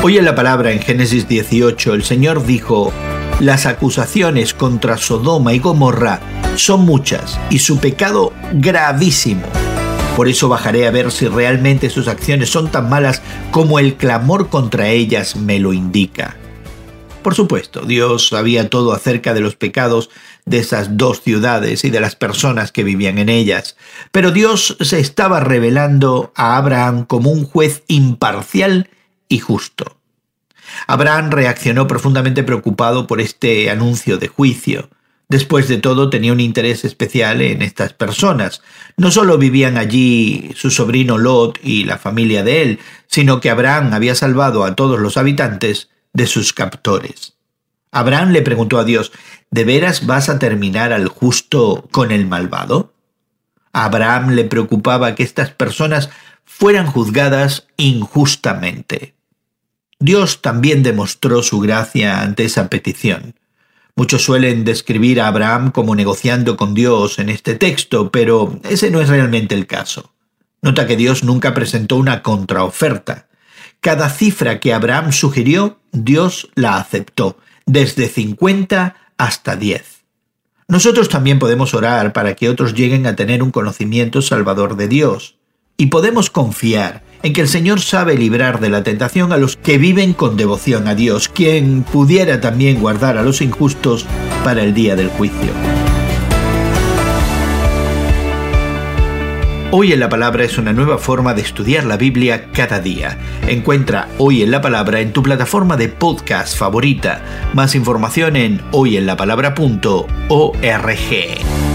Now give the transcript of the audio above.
Hoy en la palabra en Génesis 18 el Señor dijo, las acusaciones contra Sodoma y Gomorra son muchas y su pecado gravísimo. Por eso bajaré a ver si realmente sus acciones son tan malas como el clamor contra ellas me lo indica. Por supuesto, Dios sabía todo acerca de los pecados de esas dos ciudades y de las personas que vivían en ellas, pero Dios se estaba revelando a Abraham como un juez imparcial y justo. Abraham reaccionó profundamente preocupado por este anuncio de juicio. Después de todo, tenía un interés especial en estas personas. No solo vivían allí su sobrino Lot y la familia de él, sino que Abraham había salvado a todos los habitantes de sus captores. Abraham le preguntó a Dios, ¿de veras vas a terminar al justo con el malvado? A Abraham le preocupaba que estas personas fueran juzgadas injustamente. Dios también demostró su gracia ante esa petición. Muchos suelen describir a Abraham como negociando con Dios en este texto, pero ese no es realmente el caso. Nota que Dios nunca presentó una contraoferta. Cada cifra que Abraham sugirió, Dios la aceptó, desde 50 hasta 10. Nosotros también podemos orar para que otros lleguen a tener un conocimiento salvador de Dios. Y podemos confiar en que el Señor sabe librar de la tentación a los que viven con devoción a Dios, quien pudiera también guardar a los injustos para el día del juicio. Hoy en la Palabra es una nueva forma de estudiar la Biblia cada día. Encuentra Hoy en la Palabra en tu plataforma de podcast favorita. Más información en hoyenlapalabra.org.